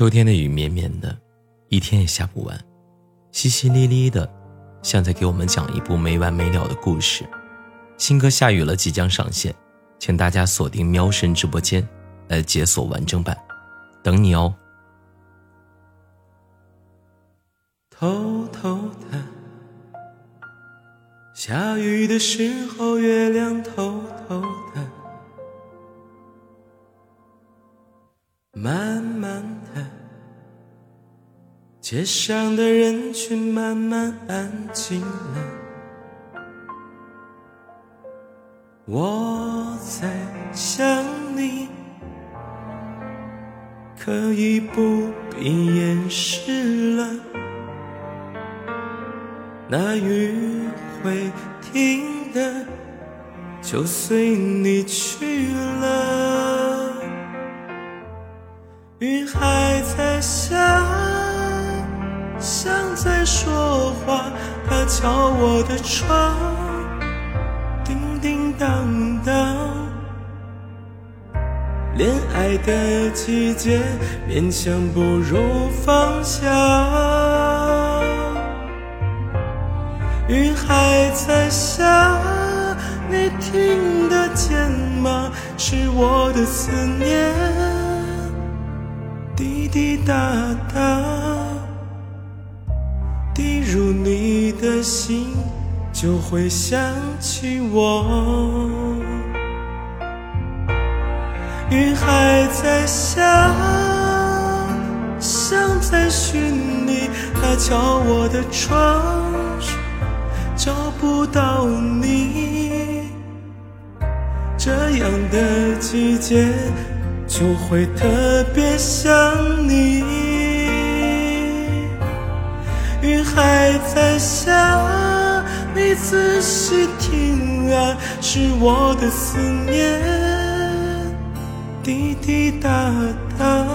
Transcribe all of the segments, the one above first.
秋天的雨绵绵的，一天也下不完，淅淅沥沥的，像在给我们讲一部没完没了的故事。新歌下雨了即将上线，请大家锁定喵神直播间来解锁完整版，等你哦。偷偷的，下雨的时候，月亮偷偷的，慢慢，街上的人群慢慢安静了。我在想你，可以不必掩饰了。那雨会停的，就随你去了。话，它敲我的窗，叮叮当当。恋爱的季节，勉强不如放下。雨还在下，你听得见吗？是我的思念，滴滴答答，入你的心，就会想起我。雨还在下，像在寻你，它敲我的窗。找不到你，这样的季节就会特别想你。在下，你仔细听啊，是我的思念，滴滴答答。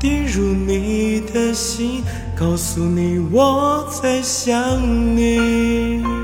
滴入你的心，告诉你我在想你。